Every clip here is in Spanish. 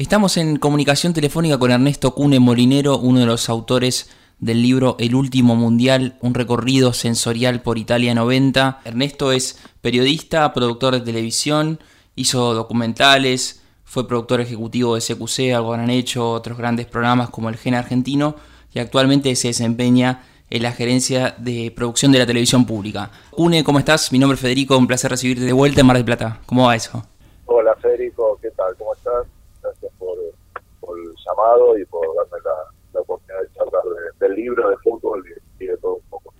Estamos en comunicación telefónica con Ernesto Cune Molinero, uno de los autores del libro El último mundial, un recorrido sensorial por Italia 90. Ernesto es periodista, productor de televisión, hizo documentales, fue productor ejecutivo de CQC, algo han hecho otros grandes programas como El Gen Argentino y actualmente se desempeña en la gerencia de producción de la televisión pública. Cune, ¿cómo estás? Mi nombre es Federico, un placer recibirte de vuelta en Mar del Plata. ¿Cómo va eso? Hola Federico, ¿qué tal? ¿Cómo estás? El llamado y por darme la, oportunidad de charlar del libro, de fútbol y, de todo un poco.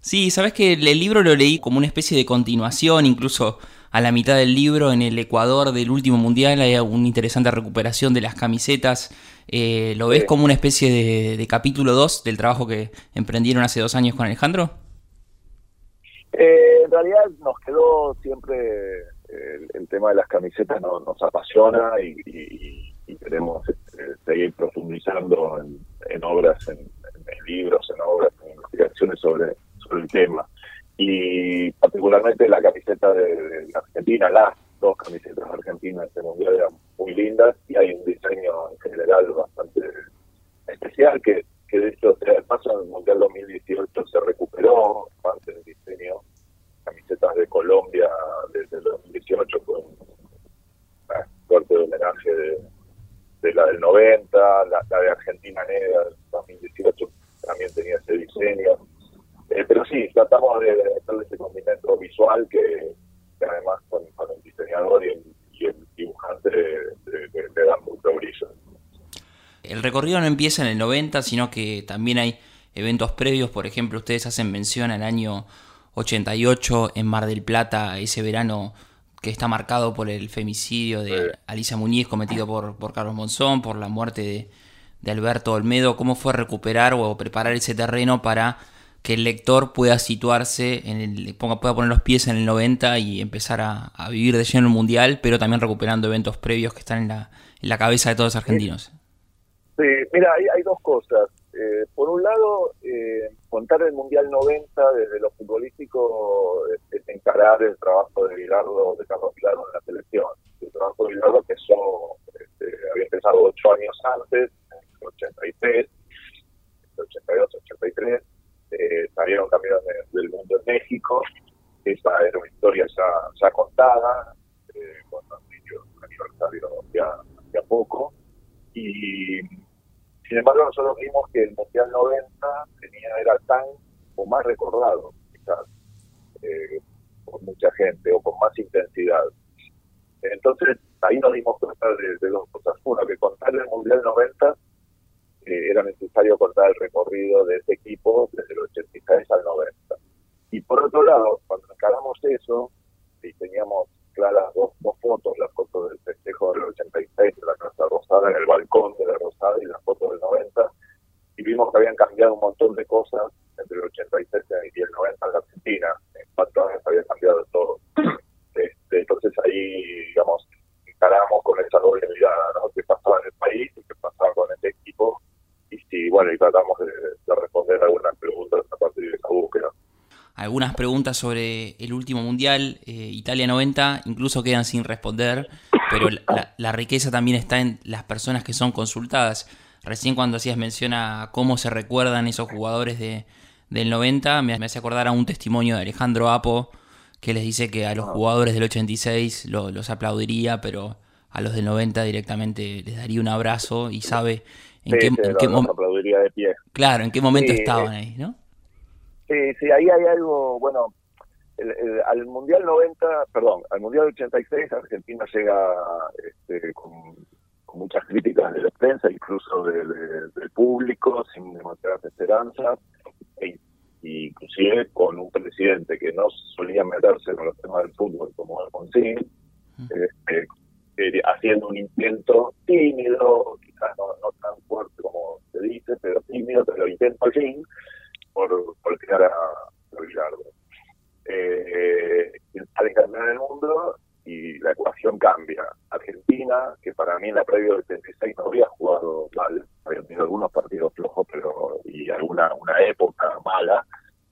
Sí, sabes que el libro lo leí como una especie de continuación, incluso a la mitad del libro, en el Ecuador del último mundial, hay una interesante recuperación de las camisetas. Eh, ¿Lo ves como una especie de, capítulo 2 del trabajo que emprendieron hace dos años con Alejandro? Eh, en realidad nos quedó siempre el, tema de las camisetas, nos apasiona y y queremos este, seguir profundizando en, obras, en, libros, en obras, en investigaciones sobre, sobre el tema. Y particularmente la camiseta de, Argentina, las dos camisetas argentinas de mundial eran muy lindas y hay un diseño en general bastante especial que, que de hecho, el paso en el Mundial 2018 se recuperó parte del diseño. Camisetas de Colombia desde el 2018 con una suerte de homenaje de, de la del 90, la, de Argentina Negra del 2018 también tenía ese diseño. Eh, pero sí, tratamos de, de ese condimento visual que, además con, el diseñador y el, dibujante le dan mucho brillo. El recorrido no empieza en el 90, sino que también hay eventos previos. Por ejemplo, ustedes hacen mención al año 88 en Mar del Plata, ese verano que está marcado por el femicidio de Alicia Muñiz cometido por, por Carlos Monzón, por la muerte de, Alberto Olmedo. ¿Cómo fue recuperar o preparar ese terreno para que el lector pueda situarse, en el, pueda poner los pies en el 90 y empezar a, vivir de lleno el Mundial, pero también recuperando eventos previos que están en la, en la cabeza de todos los argentinos? Sí, mira, hay, hay dos cosas. Eh, por un lado, eh, contar el Mundial 90 desde lo futbolístico es, encarar el trabajo de Bilardo, de Carlos Bilardo en la selección. El trabajo de Bilardo que eso este, había empezado ocho años antes, en el 83, el 82, 83, eh, salieron campeones del mundo en México, esa era una historia ya, ya contada, eh, con un aniversario ya, ya poco, y sin embargo, nosotros vimos que el Mundial 90 tenía, era tan o más recordado, quizás, eh, por mucha gente o con más intensidad. Entonces, ahí nos dimos cuenta de, dos cosas. Uno, que contar el Mundial 90 eh, era necesario contar el recorrido de ese equipo desde el 86 al 90. Y por otro lado, cuando encaramos eso y teníamos claras dos, dos fotos, la foto del festejo del 86 de la Casa Rosada en el balcón de la Rosada y la foto del 90, y vimos que habían cambiado un montón de cosas entre el 86 y el 90 en la Argentina. En cuatro años había cambiado todo. Este, entonces ahí, digamos, encaramos con esa doble mirada, ¿no? ¿Qué pasaba en el país y qué pasaba con el equipo? Y sí, bueno, y tratamos de, de responder algunas preguntas a partir de esa búsqueda algunas preguntas sobre el último mundial, eh, Italia 90, incluso quedan sin responder, pero la, riqueza también está en las personas que son consultadas. Recién cuando hacías mención a cómo se recuerdan esos jugadores de, del 90, me, hace acordar a un testimonio de Alejandro Apo, que les dice que a los jugadores del 86 los aplaudiría, pero a los del 90 directamente les daría un abrazo y sabe en qué, momento... Claro, en qué momento estaban ahí, ¿no? Sí, sí, ahí hay algo, bueno, al Mundial 90, perdón, al Mundial 86 Argentina llega este, con, muchas críticas de la prensa, incluso del público, sin demasiadas esperanzas, e, inclusive con un presidente que no solía meterse con los temas del fútbol como Alfonsín, este, eh, haciendo un intento tímido, quizás no, no tan fuerte como se dice, pero tímido, pero intento al fin, por, por tirar a, Villardo. Eh, sale campeón del mundo y la ecuación cambia. Argentina, que para mí en la previa del 76 no había jugado mal, había tenido algunos partidos flojos pero y alguna una época mala,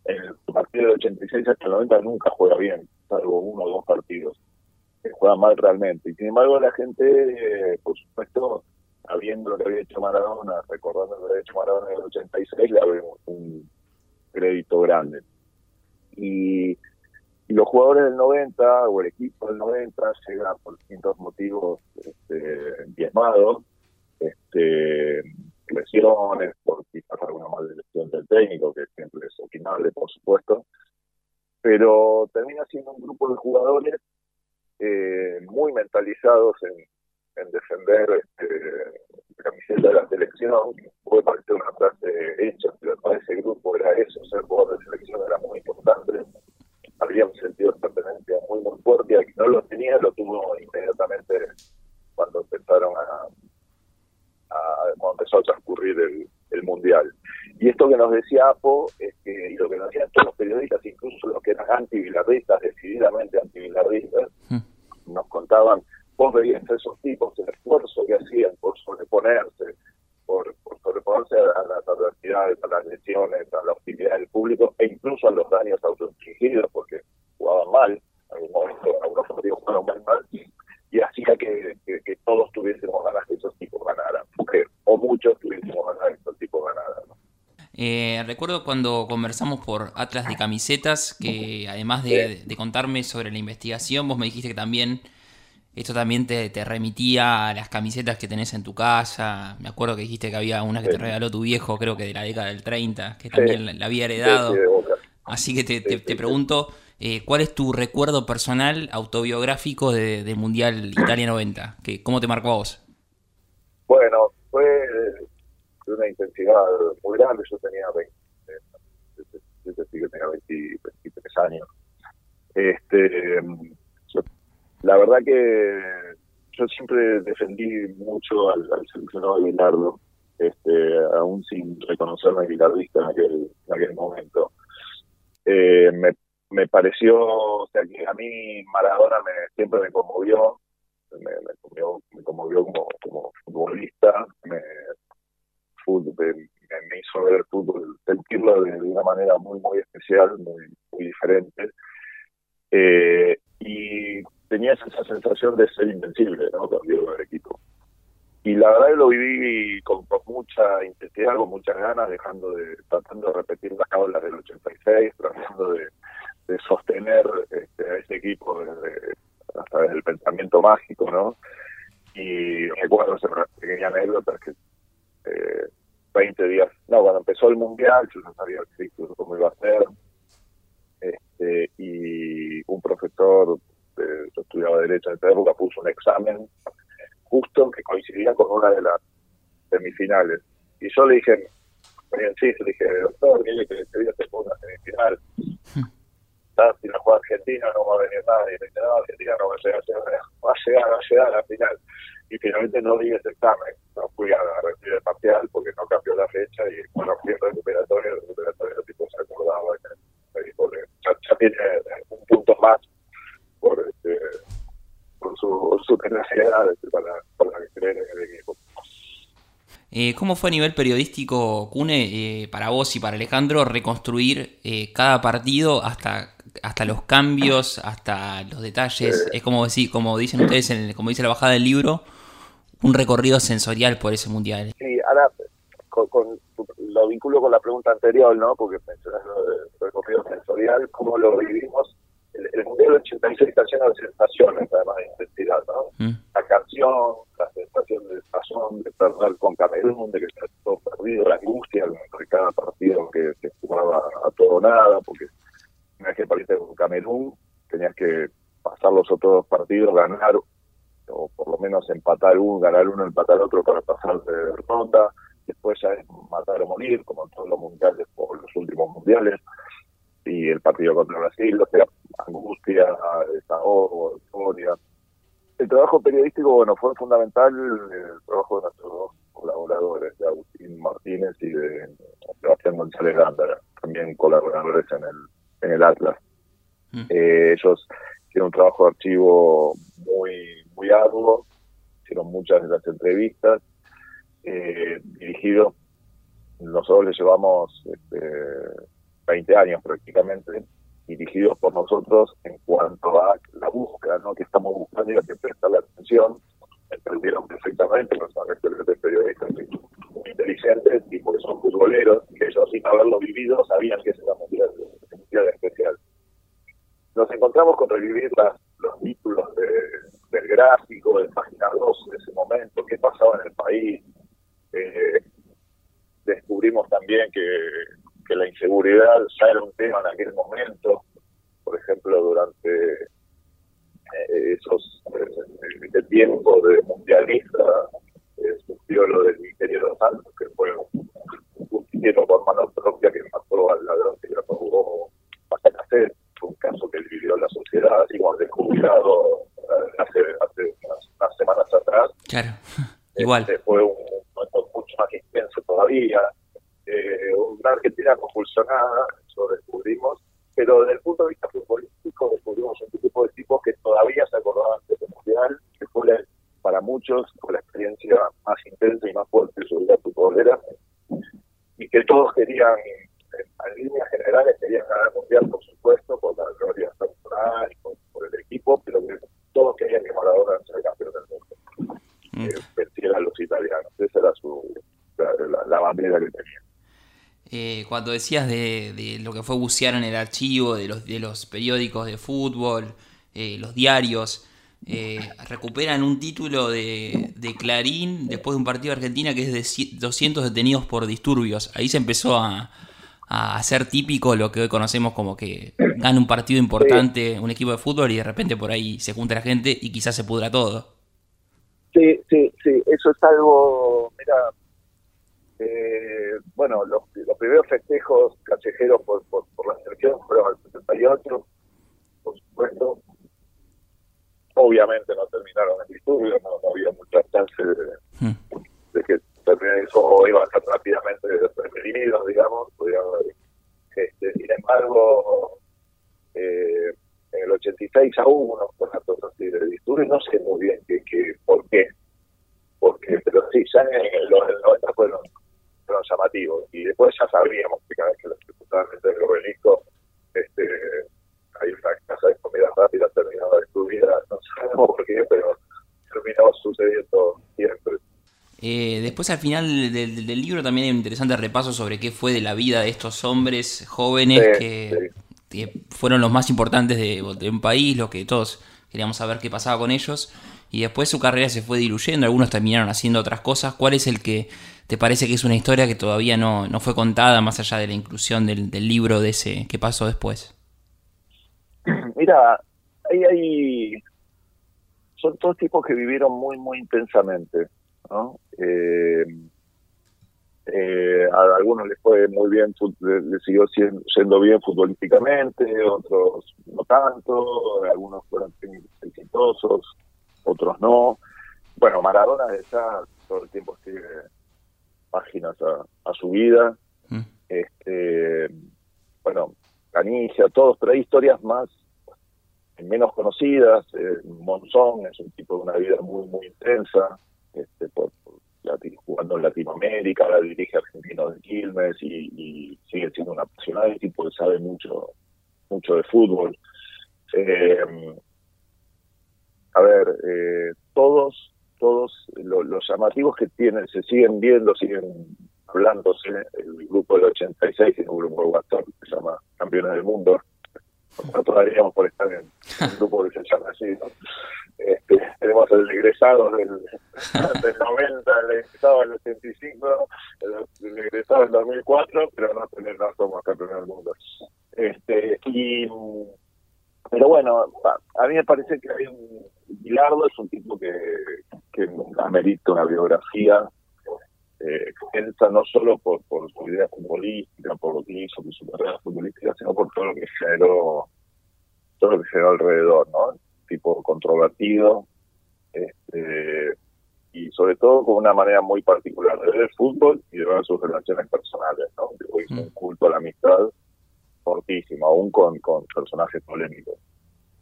en el partido del 86 hasta el 90 nunca juega bien, salvo uno o dos partidos. que juega mal realmente. Y sin embargo la gente, eh, por supuesto, Maradona, recordando lo que había hecho Maradona en el 86, le doy un, crédito grande. Y, los jugadores del 90 o el equipo del 90 llega por distintos motivos este, diezmados, este, lesiones, por quizás alguna lesión del técnico, que siempre es opinable, por supuesto, pero termina siendo un grupo de jugadores eh, muy mentalizados en, en defender este, la camiseta de la selección. Puede parecer una frase hecha, pero para ese grupo era eso, ser jugador de selección era muy importante. Sentido de muy, muy fuerte. Y que no lo tenía, lo tuvo inmediatamente cuando empezaron a, cuando empezó a transcurrir el, el Mundial. Y esto que nos decía Apo, y lo que nos decían todos los periodistas, incluso los que eran antivilardistas, decididamente antivilardistas, mm. nos contaban vos veías a esos tipos el esfuerzo que hacían por sobreponerse, por, sobreponerse a, las adversidades, a las lesiones, a la hostilidad del público e incluso a los daños autoinfligidos porque jugaban mal, en algún momento algunos partidos jugaban muy mal y hacía que, todos tuviésemos ganas que esos tipos ganaran, o muchos tuviésemos ganas que esos tipos ganaran. Eh, recuerdo cuando conversamos por Atlas de Camisetas, que además de, de, contarme sobre la investigación, vos me dijiste que también esto también te, te, remitía a las camisetas que tenés en tu casa. Me acuerdo que dijiste que había una que te regaló tu viejo, creo que de la década del 30, que también la, había heredado. Así que te, te, pregunto, eh, ¿cuál es tu recuerdo personal autobiográfico de, del Mundial Italia 90? Que, ¿Cómo te marcó a vos? Bueno, fue de una intensidad muy grande. Yo tenía 20, yo tenía 23 años. Este la verdad que yo siempre defendí mucho al, seleccionado de Bilardo, este, aún sin reconocerme bilardista en aquel, en aquel momento. Eh, me, me pareció, o sea, a mí Maradona me, siempre me conmovió, me, me, conmovió, como, como futbolista, me, me, hizo ver el fútbol, sentirlo de, una manera muy, muy especial, muy, muy diferente. Eh, y tenías esa sensación de ser invencible, ¿no? Cuando equipo. Y la verdad que lo viví con, mucha intensidad, con muchas ganas, dejando de, tratando de repetir las cábalas del 86, tratando de, sostener este, a ese equipo desde, a través del pensamiento mágico, ¿no? Y recuerdo esa pequeña anécdota que eh, 20 días, no, cuando empezó el Mundial, yo no sabía cómo iba a ser, este, y un profesor yo estudiaba Derecho en esa época, puso un examen justo que coincidía con una de las semifinales. Y yo le dije, sí, le dije, doctor, que este día se ponga semifinal. Si no juega Argentina no va a venir nadie. Y no, Argentina no va a llegar, va a llegar, va a llegar a la final. Y finalmente no di ese examen. No fui a recibir el parcial porque no cambió la fecha y bueno, fui en recuperatorio, el recuperatorio el tipo se acordaba me dijo, ya, ya tiene un punto más por, este, por su, su tenacidad para, para creer en el equipo. Eh, ¿Cómo fue a nivel periodístico, Cune, eh, para vos y para Alejandro, reconstruir eh, cada partido hasta, hasta los cambios, hasta los detalles? es como, decir, como dicen ustedes, en como dice la bajada del libro, un recorrido sensorial por ese mundial. Sí, ahora con, lo vinculo con la pregunta anterior, ¿no? Porque mencionas el recorrido sensorial, cómo lo vivimos el, Mundial 86 está lleno de sensaciones, además de intensidad, ¿no? Mm. La canción, la sensación de desazón, de perder con Camerún, de que está todo perdido, la angustia de cada partido que se jugaba a todo nada, porque una vez que perdiste con Camerún, tenías que pasar los otros partidos, ganar, o por lo menos empatar uno, ganar uno, empatar otro para pasar de ronda, después ya es matar o morir, como en todos los mundiales o los últimos mundiales y el partido contra Brasil, o sea, angustia, desahogo, historia. El trabajo periodístico, bueno, fue fundamental el trabajo de nuestros dos colaboradores, de Agustín Martínez y de Sebastián González Gándara, también colaboradores en el, en el Atlas. Mm. Eh, ellos hicieron un trabajo de archivo muy, muy arduo, hicieron muchas de las entrevistas, eh, dirigidos, nosotros les llevamos este, 20 años prácticamente, dirigidos por nosotros en cuanto a la búsqueda, ¿no? que estamos buscando y hay que prestarle atención. Entendieron perfectamente los excelentes periodistas inteligentes y porque son futboleros, y ellos sin haberlo vivido sabían que esa era una mundial especial. Nos encontramos con revivir los títulos del gráfico, del página 2 de ese momento, qué pasaba en el país. Eh, descubrimos también que que la inseguridad ya era un tema en aquel momento, por ejemplo, durante eh, esos eh, el tiempo de mundialista eh, surgió lo del Ministerio de los Santos, que fue un justiciero por mano propia que mató al ladrón que le robó hacer un caso que dividió la sociedad, así como descubierto hace, hace unas, semanas atrás. Claro, igual. Este, fue un momento mucho más intenso todavía. Eh, una Argentina convulsionada, eso descubrimos, pero desde el punto de vista futbolístico descubrimos un tipo de tipos que todavía se acordaban de este mundial, que fue para muchos fue la experiencia más intensa y más fuerte de su vida futbolera, y que todos querían, en líneas generales, querían ganar el mundial, por supuesto, por la gloria personal y por, el equipo, pero que todos querían que Maradona sea campeón del mundo, mm. que venciera a los italianos. Esa era su, la bandera que tenía. Eh, cuando decías de, lo que fue bucear en el archivo, de los, de los periódicos de fútbol, eh, los diarios, eh, recuperan un título de, Clarín después de un partido de Argentina que es de 200 detenidos por disturbios. Ahí se empezó a, a hacer típico lo que hoy conocemos como que gana un partido importante un equipo de fútbol y de repente por ahí se junta la gente y quizás se pudra todo. Sí, sí, sí, eso es algo, mira, eh, bueno, los, primeros festejos callejeros por, por, la selección fueron el 78, por supuesto. Obviamente no terminaron el estudio, no, había mucha chance de, hmm. que termine eso o iban estar rápidamente reprimidos, digamos. Este, sin embargo, eh, en el 86 aún unos cuantos así de disturbios, no sé muy bien que, que, por qué, porque, pero sí, ya en los 90 fueron llamativo Y después ya sabríamos que cada vez que los totalmente del obelisco, este, hay una casa de comida rápida terminada destruida, no sabemos por qué, pero terminaba sucediendo siempre. Eh, después al final del, libro también hay un interesante repaso sobre qué fue de la vida de estos hombres jóvenes que, fueron los más importantes de, de, un país, los que todos queríamos saber qué pasaba con ellos. Y después su carrera se fue diluyendo, algunos terminaron haciendo otras cosas. ¿Cuál es el que ¿Te parece que es una historia que todavía no, no fue contada más allá de la inclusión del, del libro de ese que pasó después? Mira, hay, hay, son todos tipos que vivieron muy, muy intensamente, ¿no? Eh, eh, a algunos les fue muy bien, les siguió siendo bien futbolísticamente, otros no tanto, algunos fueron exitosos, otros no. Bueno, Maradona ya todo el tiempo sigue páginas a, su vida. Mm. Este, bueno, Canigia, todos, pero hay historias más menos conocidas. Eh, Monzón es un tipo de una vida muy, muy intensa, este, por, jugando en Latinoamérica, ahora dirige Argentinos de Quilmes y, sigue siendo un apasionado tipo que sabe mucho, mucho de fútbol. Eh, a ver, eh, todos todos los llamativos que tienen, se siguen viendo, siguen hablándose. El grupo del 86 tiene un grupo de WhatsApp que se llama Campeones del Mundo. Nosotros daríamos por estar en un grupo que se llama así. Este, tenemos el egresado del, del 90, el egresado del 85, el, egresado del 2004, pero no, no somos campeones del mundo. Este, y pero bueno, a mí me parece que hay un Bilardo es un tipo que, que amerita una biografía eh, extensa no solo por, por su idea futbolística, por lo que hizo, por su carrera futbolística, sino por todo lo que generó, todo lo que generó alrededor, ¿no? Tipo controvertido, este, y sobre todo con una manera muy particular de ver el fútbol y de ver sus relaciones personales, ¿no? Hizo un mm. culto a la amistad fortísimo, aún con, con personajes polémicos.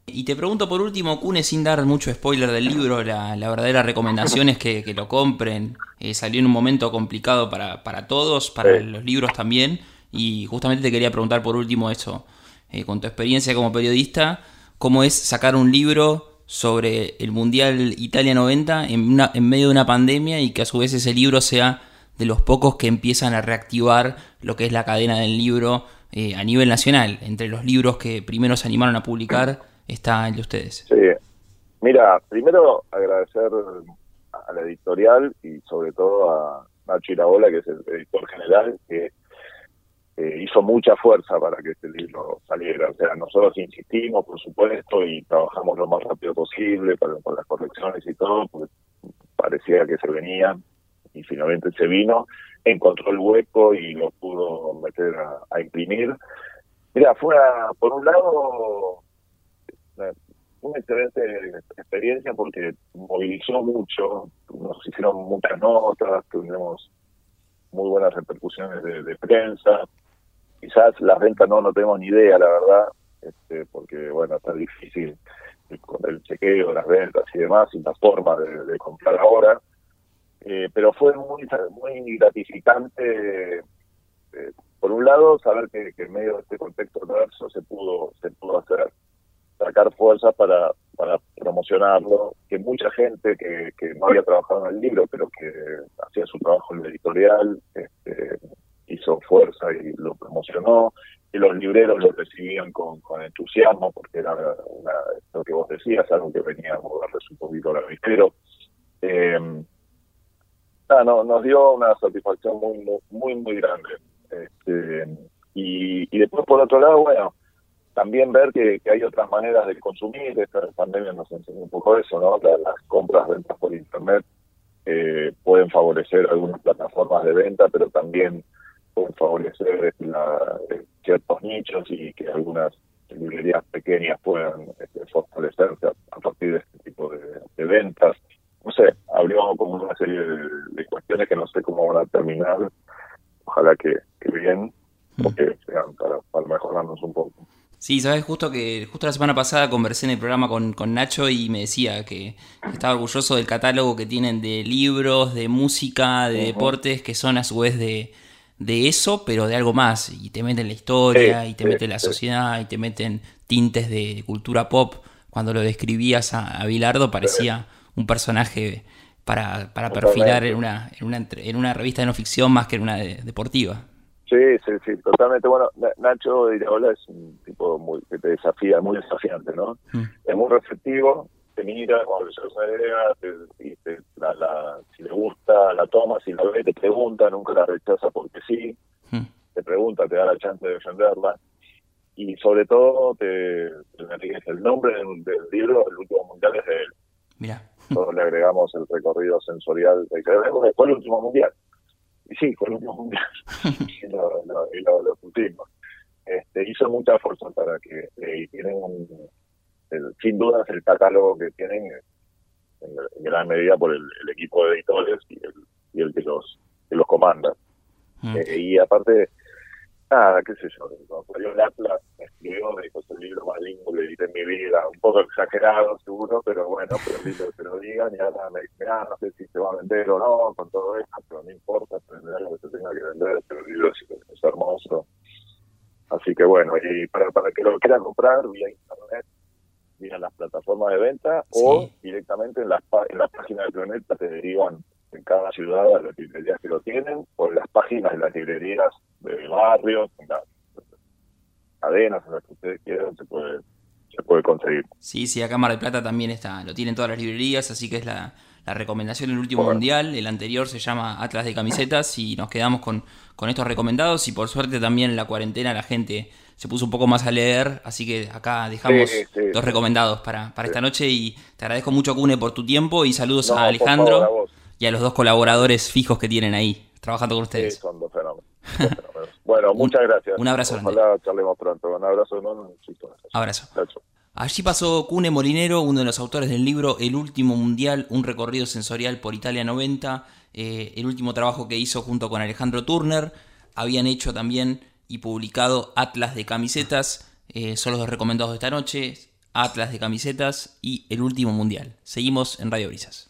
Y te pregunto por último, Cune, sin dar mucho spoiler del libro, la, verdadera recomendación es que, lo compren. Eh, salió en un momento complicado para, para todos, para los libros también. Y justamente te quería preguntar por último eso, eh, con tu experiencia como periodista, ¿cómo es sacar un libro sobre el Mundial Italia 90 en, una, en medio de una pandemia y que a su vez ese libro sea de los pocos que empiezan a reactivar lo que es la cadena del libro eh, a nivel nacional, entre los libros que primero se animaron a publicar está el de ustedes. Sí, mira, primero agradecer a la editorial y sobre todo a Nacho Iraola, que es el editor general, que hizo mucha fuerza para que este libro saliera. O sea, nosotros insistimos, por supuesto, y trabajamos lo más rápido posible para, con las correcciones y todo, porque parecía que se venía y finalmente se vino, encontró el hueco y lo pudo meter a, imprimir. Mira, fue por un lado una excelente experiencia porque movilizó mucho, nos hicieron muchas notas, tuvimos muy buenas repercusiones de, prensa. Quizás las ventas no, no tenemos ni idea, la verdad, este, porque bueno, está difícil con el chequeo, las ventas y demás, y la forma de, comprar ahora. Eh, pero fue muy, muy gratificante, eh, por un lado, saber que, que, en medio de este contexto adverso se pudo, se pudo hacer sacar fuerza para, promocionarlo, que mucha gente que, no había trabajado en el libro, pero que hacía su trabajo en el editorial, este, hizo fuerza y lo promocionó, y los libreros lo recibían con, entusiasmo, porque era una, lo que vos decías, algo que venía a moverles un poquito al arbitrero. Eh, no, nos dio una satisfacción muy, muy, muy grande. Este, y después, por otro lado, bueno, también ver que, hay otras maneras de consumir. Esta pandemia nos enseñó un poco eso, ¿no? Las, compras, ventas por Internet eh, pueden favorecer algunas plataformas de venta, pero también pueden favorecer la, ciertos nichos y que algunas librerías pequeñas puedan este, fortalecerse a, partir de este tipo de, ventas. No sé, habría como una serie de, cuestiones que no sé cómo van a terminar. Ojalá que, bien, porque sean para, para mejorarnos un poco. Sí, sabes, justo que justo la semana pasada conversé en el programa con, con Nacho y me decía que estaba orgulloso del catálogo que tienen de libros, de música, de deportes, que son a su vez de, de eso, pero de algo más. Y te meten la historia, y te meten la sociedad, y te meten tintes de cultura pop. Cuando lo describías a, a Bilardo parecía un personaje para, para perfilar en una, en, una, en una revista de no ficción más que en una deportiva. Sí, sí, sí, totalmente. Bueno, Nacho Iraola es un tipo muy, que te desafía, muy desafiante, ¿no? Mm. Es muy receptivo, te mira cuando le llevas una idea, te, la, la, si le gusta, la toma, si la ve, te pregunta, nunca la rechaza porque sí, mm. te pregunta, te da la chance de defenderla. Y sobre todo, te, el nombre del, libro, el último mundial es de él. Mira. Le agregamos el recorrido sensorial de que fue el último mundial sí, con un mundial, y lo, lo. Este, hizo mucha fuerza para que eh, tienen sin dudas el catálogo que tienen en, gran medida por el, equipo de editores y el, y el que los que los comanda. Mm. Eh, y aparte, nada, qué sé yo, cuando el Atlas me escribió, me dijo, es el libro más lindo que edité en mi vida, un poco exagerado seguro, pero bueno, pero que lo digan, y ahora me dice, ah, no sé si se va a vender o no con todo esto, pero no importa, vender lo que se tenga que vender, pero el libro es, hermoso. Así que bueno, y para, para que lo quieran comprar vía internet, vía las plataformas de venta o directamente en las, en las páginas de Planeta te derivan en cada ciudad a las librerías que lo tienen o en las páginas de las librerías de barrios, en las cadenas en las que ustedes quieran, se puede, se puede conseguir. Sí, sí, acá Mar del Plata también está, lo tienen todas las librerías, así que es la, la recomendación del último mundial. El anterior se llama Atlas de Camisetas y nos quedamos con, con estos recomendados. Y por suerte también en la cuarentena la gente se puso un poco más a leer, así que acá dejamos dos recomendados para, para esta noche. Y te agradezco mucho, Cune, por tu tiempo y saludos a Alejandro y a los dos colaboradores fijos que tienen ahí trabajando con ustedes. Sí, son dos fenómenos. bueno, muchas gracias. Un abrazo. Ojalá charlemos pronto. Un abrazo, hermano. Abrazo. Allí pasó Cune Molinero, uno de los autores del libro El último mundial, un recorrido sensorial por Italia 90, eh, el último trabajo que hizo junto con Alejandro Turner. Habían hecho también y publicado Atlas de camisetas, eh, son los dos recomendados de esta noche, Atlas de camisetas y El último mundial. Seguimos en Radio Brisas.